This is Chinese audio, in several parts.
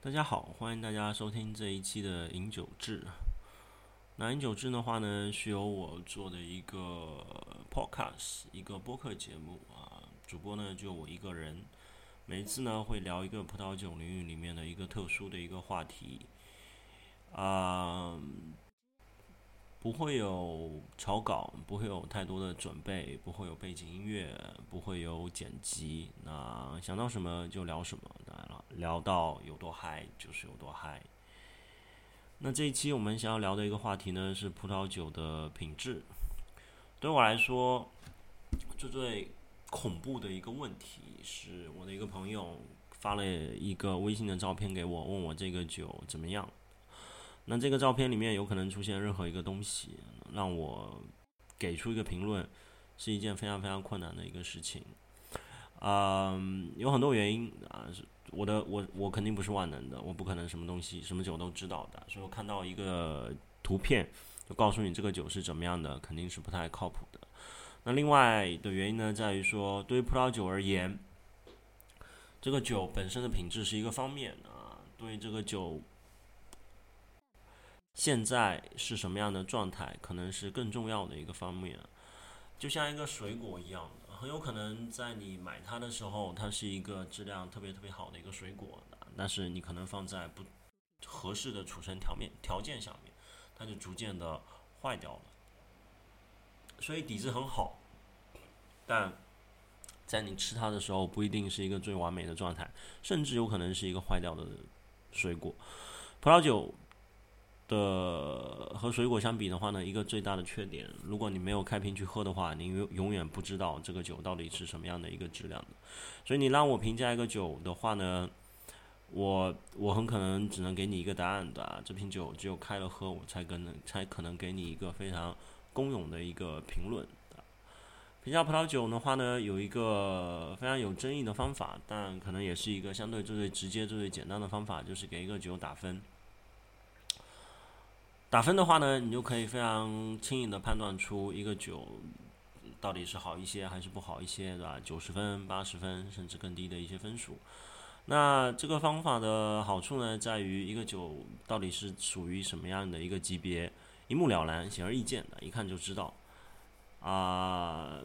大家好，欢迎大家收听这一期的饮酒志。那饮酒志的话呢，是由我做的一个 podcast，一个播客节目啊。主播呢就我一个人，每次呢会聊一个葡萄酒领域里面的一个特殊的一个话题啊。不会有草稿，不会有太多的准备，不会有背景音乐，不会有剪辑。那想到什么就聊什么，聊到有多嗨就是有多嗨。那这一期我们想要聊的一个话题呢，是葡萄酒的品质。对我来说，最最恐怖的一个问题是我的一个朋友发了一个微信的照片给我，问我这个酒怎么样。那这个照片里面有可能出现任何一个东西，让我给出一个评论，是一件非常非常困难的一个事情。嗯，有很多原因啊，是我的我我肯定不是万能的，我不可能什么东西什么酒都知道的，所以我看到一个图片就告诉你这个酒是怎么样的，肯定是不太靠谱的。那另外的原因呢，在于说对于葡萄酒而言，这个酒本身的品质是一个方面啊，对这个酒。现在是什么样的状态，可能是更重要的一个方面。就像一个水果一样，很有可能在你买它的时候，它是一个质量特别特别好的一个水果，但是你可能放在不合适的储存条面条件下面，它就逐渐的坏掉了。所以底子很好，但在你吃它的时候，不一定是一个最完美的状态，甚至有可能是一个坏掉的水果。葡萄酒。的和水果相比的话呢，一个最大的缺点，如果你没有开瓶去喝的话，你永永远不知道这个酒到底是什么样的一个质量。所以你让我评价一个酒的话呢，我我很可能只能给你一个答案的，这瓶酒只有开了喝，我才可能才可能给你一个非常公允的一个评论。评价葡萄酒的话呢，有一个非常有争议的方法，但可能也是一个相对最最直接、最最简单的方法，就是给一个酒打分。打分的话呢，你就可以非常轻易的判断出一个酒到底是好一些还是不好一些，对吧？九十分、八十分，甚至更低的一些分数。那这个方法的好处呢，在于一个酒到底是属于什么样的一个级别，一目了然、显而易见的，一看就知道。啊，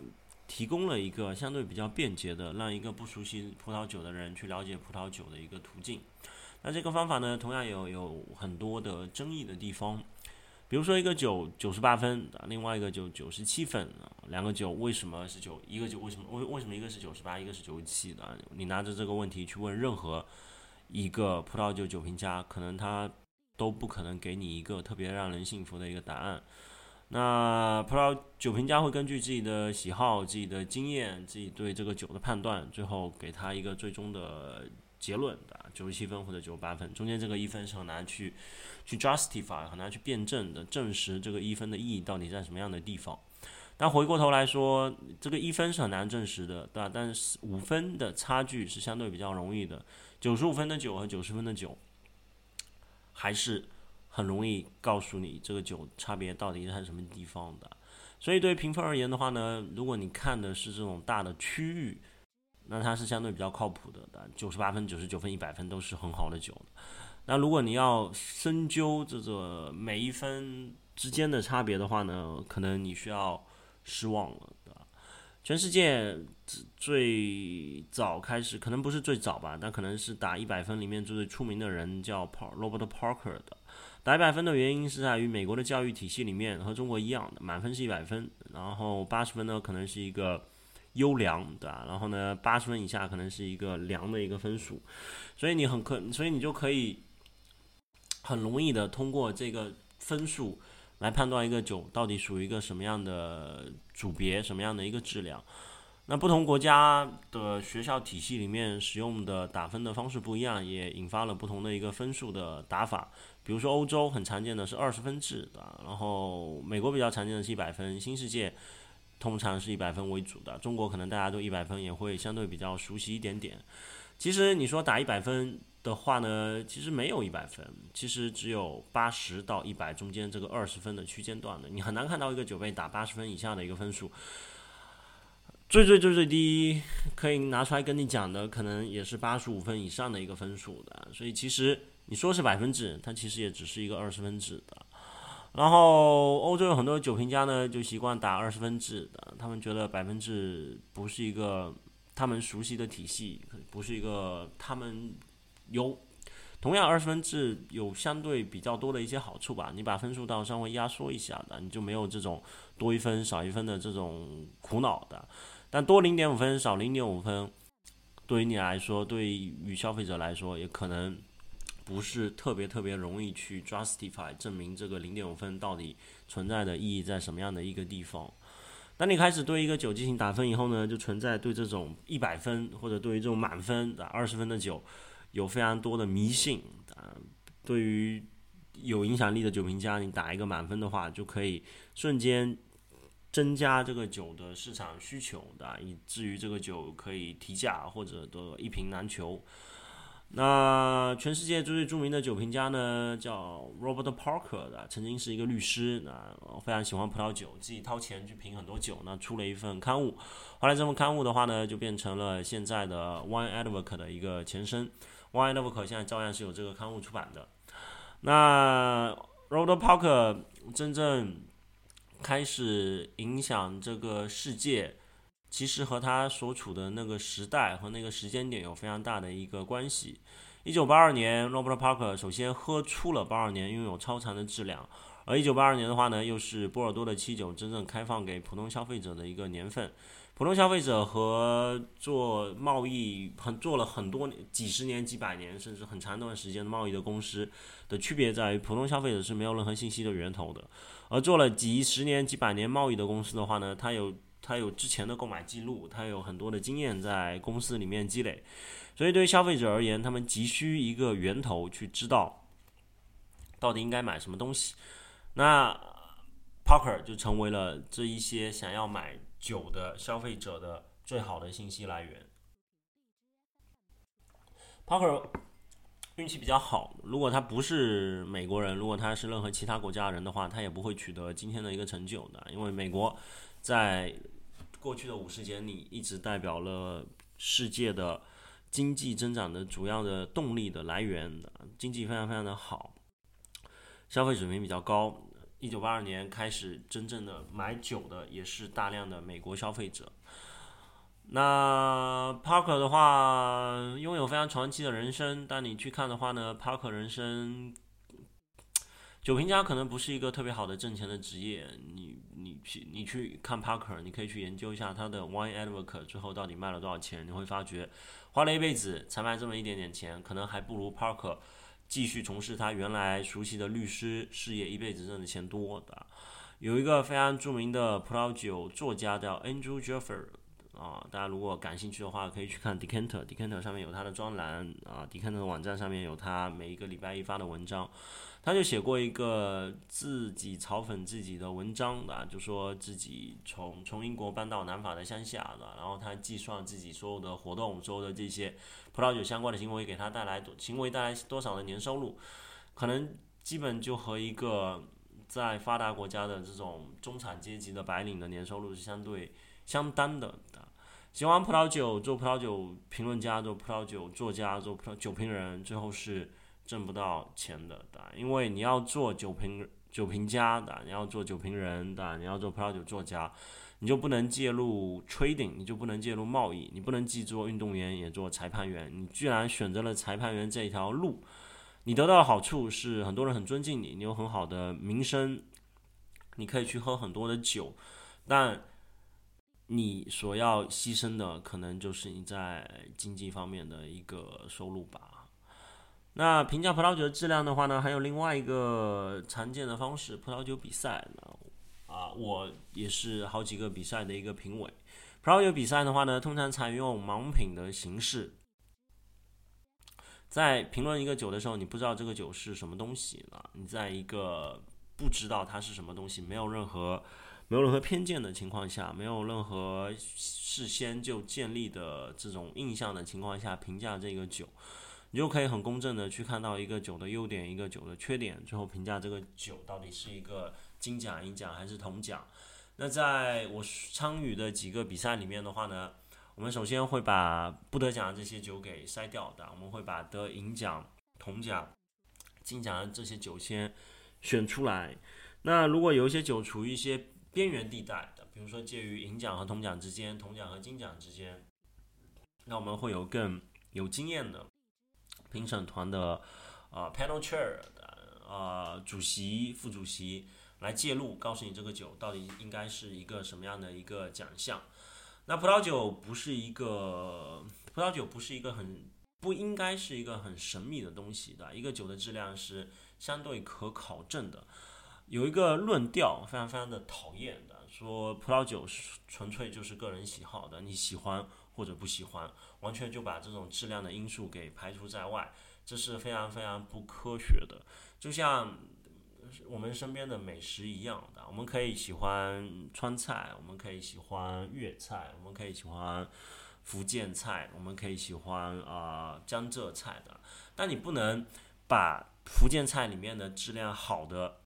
提供了一个相对比较便捷的，让一个不熟悉葡萄酒的人去了解葡萄酒的一个途径。那这个方法呢，同样有有很多的争议的地方，比如说一个酒九十八分，另外一个酒九十七分，两个酒为什么是九？一个酒为什么为为什么一个是九十八，一个是九十七的？你拿着这个问题去问任何一个葡萄酒酒评家，可能他都不可能给你一个特别让人信服的一个答案。那葡萄酒评家会根据自己的喜好、自己的经验、自己对这个酒的判断，最后给他一个最终的。结论的九十七分或者九十八分，中间这个一分是很难去去 justify，很难去辩证的证实这个一分的意义到底在什么样的地方。但回过头来说，这个一分是很难证实的，对吧？但是五分的差距是相对比较容易的，九十五分的九和九十分的九，还是很容易告诉你这个九差别到底在什么地方的。所以对评分而言的话呢，如果你看的是这种大的区域。那它是相对比较靠谱的，九十八分、九十九分、一百分都是很好的酒。那如果你要深究这个每一分之间的差别的话呢，可能你需要失望了，对吧？全世界最早开始，可能不是最早吧，但可能是打一百分里面最最出名的人叫 Robert Parker 的。打一百分的原因是在于美国的教育体系里面和中国一样的，满分是一百分，然后八十分呢可能是一个。优良，对吧？然后呢，八十分以下可能是一个良的一个分数，所以你很可，所以你就可以很容易的通过这个分数来判断一个酒到底属于一个什么样的组别，什么样的一个质量。那不同国家的学校体系里面使用的打分的方式不一样，也引发了不同的一个分数的打法。比如说欧洲很常见的是二十分制的，然后美国比较常见的是一百分，新世界。通常是以百分为主的，中国可能大家都一百分也会相对比较熟悉一点点。其实你说打一百分的话呢，其实没有一百分，其实只有八十到一百中间这个二十分的区间段的，你很难看到一个九倍打八十分以下的一个分数。最最最最低可以拿出来跟你讲的，可能也是八十五分以上的一个分数的。所以其实你说是百分制，它其实也只是一个二十分制的。然后欧洲有很多酒评家呢，就习惯打二十分制的，他们觉得百分制不是一个他们熟悉的体系，不是一个他们有。同样，二十分制有相对比较多的一些好处吧。你把分数到稍微压缩一下的，你就没有这种多一分少一分的这种苦恼的。但多零点五分少零点五分，对于你来说，对于消费者来说，也可能不是特别特别容易去 justify 证明这个零点五分到底存在的意义在什么样的一个地方。当你开始对一个酒进行打分以后呢，就存在对这种一百分或者对于这种满分的二十分的酒。有非常多的迷信啊，对于有影响力的酒评家，你打一个满分的话，就可以瞬间增加这个酒的市场需求的，以至于这个酒可以提价或者的一瓶难求。那全世界最著名的酒评家呢，叫 Robert Parker 的，曾经是一个律师，那非常喜欢葡萄酒，自己掏钱去评很多酒，那出了一份刊物。后来这份刊物的话呢，就变成了现在的 Wine Advocate 的一个前身。Wine Advocate 现在照样是有这个刊物出版的。那 Robert Parker 真正开始影响这个世界。其实和他所处的那个时代和那个时间点有非常大的一个关系。一九八二年，Robert Parker 首先喝出了八二年拥有超长的质量，而一九八二年的话呢，又是波尔多的七九真正开放给普通消费者的一个年份。普通消费者和做贸易很做了很多几十年、几百年，甚至很长一段时间的贸易的公司的区别在于，普通消费者是没有任何信息的源头的，而做了几十年、几百年贸易的公司的话呢，它有。他有之前的购买记录，他有很多的经验在公司里面积累，所以对于消费者而言，他们急需一个源头去知道到底应该买什么东西。那 Parker 就成为了这一些想要买酒的消费者的最好的信息来源。Parker 运气比较好，如果他不是美国人，如果他是任何其他国家人的话，他也不会取得今天的一个成就的，因为美国在过去的五十年里，一直代表了世界的经济增长的主要的动力的来源，经济非常非常的好，消费水平比较高。一九八二年开始，真正的买酒的也是大量的美国消费者。那 Parker 的话，拥有非常传奇的人生，但你去看的话呢，Parker 人生。酒评家可能不是一个特别好的挣钱的职业，你你去你去看 Parker，你可以去研究一下他的 Wine Advocate 最后到底卖了多少钱，你会发觉花了一辈子才卖这么一点点钱，可能还不如 Parker 继续从事他原来熟悉的律师事业，一辈子挣的钱多的。有一个非常著名的葡萄酒作家叫 Andrew Jeffer 啊，大家如果感兴趣的话，可以去看 Decanter，Decanter 上面有他的专栏啊，Decanter 的网站上面有他每一个礼拜一发的文章。他就写过一个自己嘲讽自己的文章的，就说自己从从英国搬到南法的乡下的，然后他计算自己所有的活动，所有的这些葡萄酒相关的行为给他带来多行为带来多少的年收入，可能基本就和一个在发达国家的这种中产阶级的白领的年收入是相对相当的。喜欢葡萄酒，做葡萄酒评论家，做葡萄酒作家，做葡萄酒评人，最后是。挣不到钱的，对因为你要做酒评酒评家的，你要做酒评人的，你要做葡萄酒作家，你就不能介入 trading，你就不能介入贸易，你不能既做运动员也做裁判员。你居然选择了裁判员这一条路，你得到的好处是很多人很尊敬你，你有很好的名声，你可以去喝很多的酒，但你所要牺牲的可能就是你在经济方面的一个收入吧。那评价葡萄酒的质量的话呢，还有另外一个常见的方式，葡萄酒比赛。啊，我也是好几个比赛的一个评委。葡萄酒比赛的话呢，通常采用盲品的形式。在评论一个酒的时候，你不知道这个酒是什么东西啊？你在一个不知道它是什么东西，没有任何没有任何偏见的情况下，没有任何事先就建立的这种印象的情况下评价这个酒。你就可以很公正的去看到一个酒的优点，一个酒的缺点，最后评价这个酒到底是一个金奖、银奖还是铜奖。那在我参与的几个比赛里面的话呢，我们首先会把不得奖的这些酒给筛掉的，我们会把得银奖、铜奖、金奖的这些酒先选出来。那如果有一些酒处于一些边缘地带的，比如说介于银奖和铜奖之间、铜奖和金奖之间，那我们会有更有经验的评审团的啊 panel chair 的啊主席、副主席。来介入，告诉你这个酒到底应该是一个什么样的一个奖项。那葡萄酒不是一个葡萄酒不是一个很不应该是一个很神秘的东西的，一个酒的质量是相对可考证的。有一个论调非常非常的讨厌的，说葡萄酒是纯粹就是个人喜好的，你喜欢或者不喜欢，完全就把这种质量的因素给排除在外，这是非常非常不科学的。就像。我们身边的美食一样的，我们可以喜欢川菜，我们可以喜欢粤菜，我们可以喜欢福建菜，我们可以喜欢啊江浙菜的。但你不能把福建菜里面的质量好的，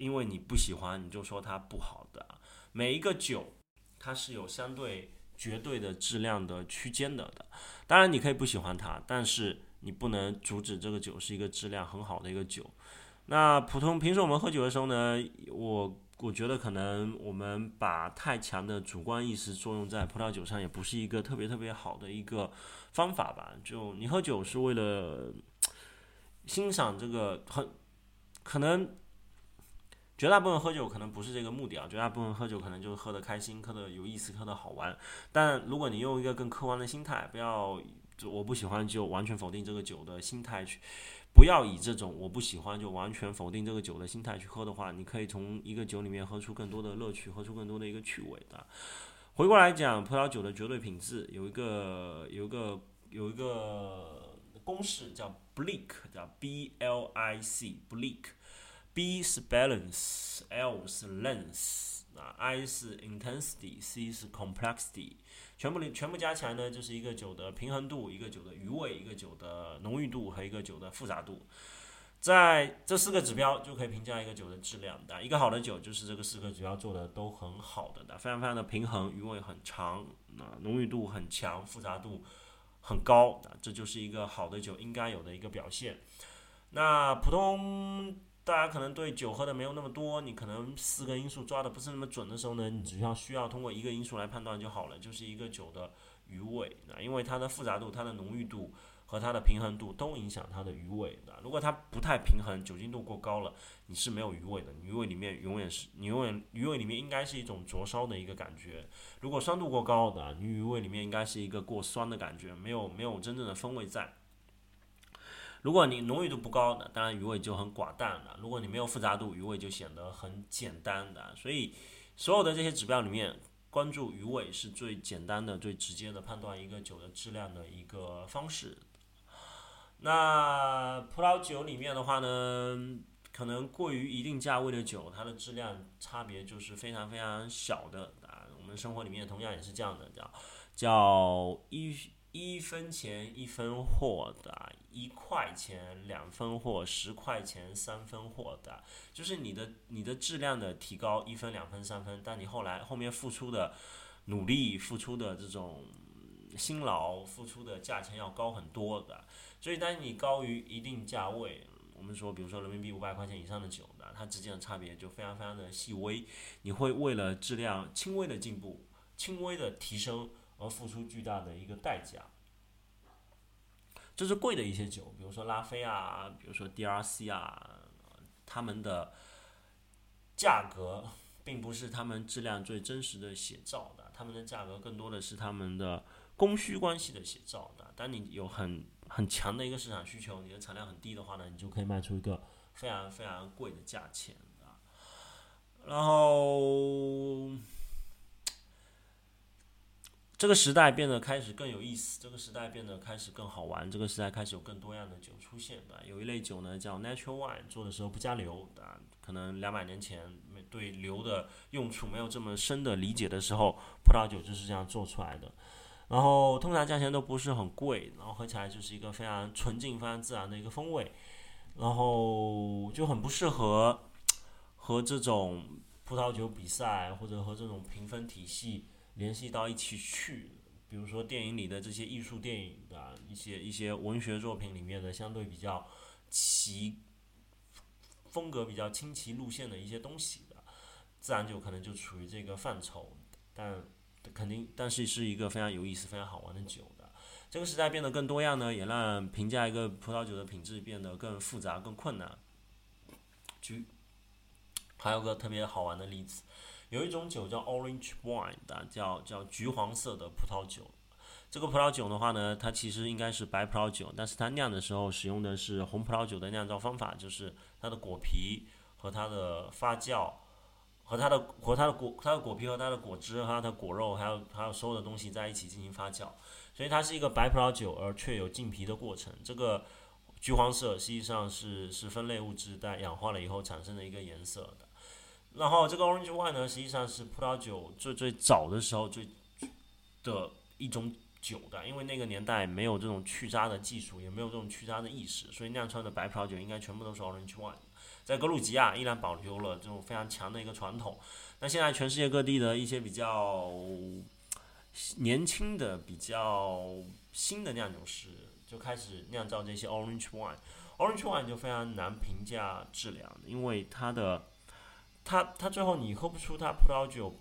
因为你不喜欢，你就说它不好的。每一个酒，它是有相对绝对的质量的区间的。当然你可以不喜欢它，但是你不能阻止这个酒是一个质量很好的一个酒。那普通平时我们喝酒的时候呢，我我觉得可能我们把太强的主观意识作用在葡萄酒上，也不是一个特别特别好的一个方法吧。就你喝酒是为了欣赏这个，很可能绝大部分喝酒可能不是这个目的啊，绝大部分喝酒可能就是喝的开心，喝的有意思，喝的好玩。但如果你用一个更客观的心态，不要就我不喜欢就完全否定这个酒的心态去。不要以这种我不喜欢就完全否定这个酒的心态去喝的话，你可以从一个酒里面喝出更多的乐趣，喝出更多的一个趣味的。回过来讲，葡萄酒的绝对品质有一个有一个有一个公式叫 Blick，叫 B L I C，Blick B 是 balance，L 是 length，啊，I 是 intensity，C 是 complexity。全部全部加起来呢，就是一个酒的平衡度，一个酒的余味，一个酒的浓郁度和一个酒的复杂度。在这四个指标就可以评价一个酒的质量的。一个好的酒就是这个四个指标做的都很好的，的非常非常的平衡，余味很长，啊，浓郁度很强，复杂度很高，啊，这就是一个好的酒应该有的一个表现。那普通。大家可能对酒喝的没有那么多，你可能四个因素抓的不是那么准的时候呢，你只要需要通过一个因素来判断就好了，就是一个酒的余味啊，因为它的复杂度、它的浓郁度和它的平衡度都影响它的余味的。如果它不太平衡，酒精度过高了，你是没有余味的，余味里面永远是你永远余味里面应该是一种灼烧的一个感觉。如果酸度过高的，你余味里面应该是一个过酸的感觉，没有没有真正的风味在。如果你浓郁度不高的，当然余味就很寡淡了。如果你没有复杂度，余味就显得很简单的。所以，所有的这些指标里面，关注余味是最简单的、最直接的判断一个酒的质量的一个方式。那葡萄酒里面的话呢，可能过于一定价位的酒，它的质量差别就是非常非常小的啊。我们生活里面同样也是这样的，叫叫一。一分钱一分货的，一块钱两分货，十块钱三分货的，就是你的你的质量的提高一分两分三分，但你后来后面付出的努力、付出的这种辛劳、付出的价钱要高很多的。所以当你高于一定价位，我们说比如说人民币五百块钱以上的酒呢，它之间的差别就非常非常的细微，你会为了质量轻微的进步、轻微的提升。而付出巨大的一个代价，这是贵的一些酒，比如说拉菲啊，比如说 DRC 啊，他们的价格并不是他们质量最真实的写照的，他们的价格更多的是他们的供需关系的写照的。当你有很很强的一个市场需求，你的产量很低的话呢，你就可以卖出一个非常非常贵的价钱啊，然后。这个时代变得开始更有意思，这个时代变得开始更好玩，这个时代开始有更多样的酒出现的。有一类酒呢叫 natural wine，做的时候不加硫啊，可能两百年前没对硫的用处没有这么深的理解的时候，葡萄酒就是这样做出来的。然后通常价钱都不是很贵，然后喝起来就是一个非常纯净、非常自然的一个风味，然后就很不适合和这种。葡萄酒比赛或者和这种评分体系联系到一起去。比如说电影里的这些艺术电影啊，一些一些文学作品里面的相对比较奇风格比较清奇路线的一些东西的，自然就可能就处于这个范畴。但肯定，但是是一个非常有意思、非常好玩的酒的。这个时代变得更多样呢，也让评价一个葡萄酒的品质变得更复杂、更困难。举还有个特别好玩的例子，有一种酒叫 Orange Wine 的，叫叫橘黄色的葡萄酒。这个葡萄酒的话呢，它其实应该是白葡萄酒，但是它酿的时候使用的是红葡萄酒的酿造方法，就是它的果皮和它的发酵。和它的和它的果它的果皮和它的果汁和它的果肉还有还有所有的东西在一起进行发酵，所以它是一个白葡萄酒而却有浸皮的过程。这个橘黄色实际上是是分类物质在氧化了以后产生的一个颜色的。然后这个 orange wine 呢，实际上是葡萄酒最最早的时候最的一种酒的，因为那个年代没有这种去渣的技术，也没有这种去渣的意识，所以酿出来的白葡萄酒应该全部都是 orange wine。在格鲁吉亚依然保留了这种非常强的一个传统。那现在全世界各地的一些比较年轻的、比较新的酿酒师就开始酿造这些 orange wine。orange wine 就非常难评价质量，因为它的它它最后你喝不出它葡萄酒，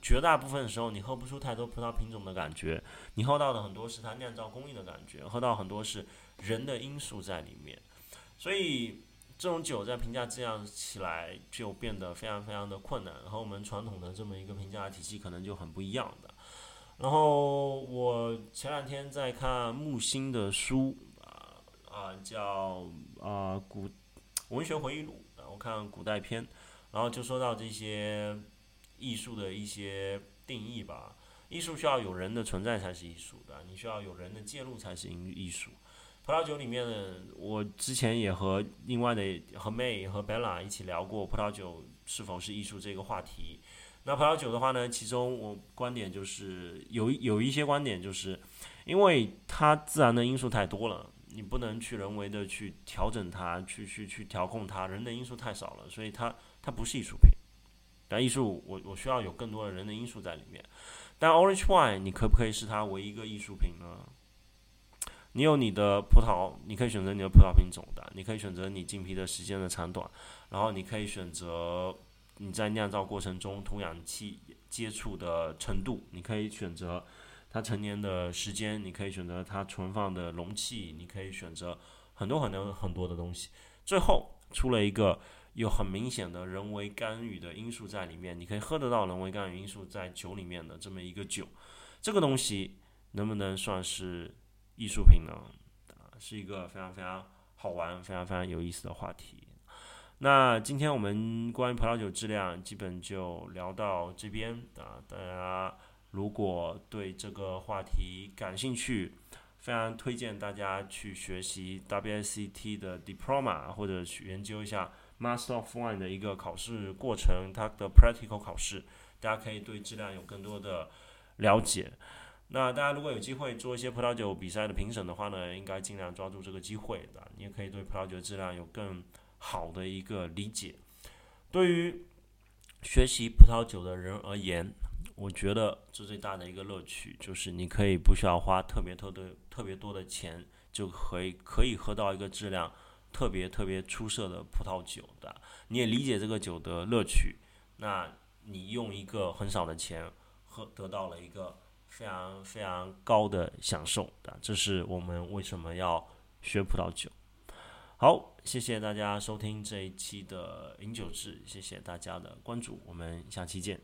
绝大部分的时候你喝不出太多葡萄品种的感觉，你喝到的很多是它酿造工艺的感觉，喝到很多是人的因素在里面，所以。这种酒在评价质量起来就变得非常非常的困难，和我们传统的这么一个评价体系可能就很不一样的。然后我前两天在看木心的书啊啊，叫啊古文学回忆录，我看古代篇，然后就说到这些艺术的一些定义吧。艺术需要有人的存在才是艺术的，你需要有人的介入才是艺艺术。葡萄酒里面呢，我之前也和另外的和 May 和 Bella 一起聊过葡萄酒是否是艺术这个话题。那葡萄酒的话呢，其中我观点就是有有一些观点就是，因为它自然的因素太多了，你不能去人为的去调整它，去去去调控它，人的因素太少了，所以它它不是艺术品。但艺术，我我需要有更多的人的因素在里面。但 Orange Wine，你可不可以是它唯一一个艺术品呢？你有你的葡萄，你可以选择你的葡萄品种的，你可以选择你浸皮的时间的长短，然后你可以选择你在酿造过程中同氧气接触的程度，你可以选择它成年的时间，你可以选择它存放的容器，你可以选择很多很多很多的东西。最后出了一个有很明显的人为干预的因素在里面，你可以喝得到人为干预因素在酒里面的这么一个酒，这个东西能不能算是？艺术品呢，啊，是一个非常非常好玩、非常非常有意思的话题。那今天我们关于葡萄酒质量基本就聊到这边啊。大家如果对这个话题感兴趣，非常推荐大家去学习 WSET 的 Diploma，或者去研究一下 Master of Wine 的一个考试过程，它的 Practical 考试，大家可以对质量有更多的了解。那大家如果有机会做一些葡萄酒比赛的评审的话呢，应该尽量抓住这个机会的。你也可以对葡萄酒质量有更好的一个理解。对于学习葡萄酒的人而言，我觉得这最大的一个乐趣就是你可以不需要花特别特的特别多的钱，就可以可以喝到一个质量特别特别出色的葡萄酒的。你也理解这个酒的乐趣，那你用一个很少的钱喝得到了一个。非常非常高的享受的，这是我们为什么要学葡萄酒。好，谢谢大家收听这一期的饮酒志，谢谢大家的关注，我们下期见。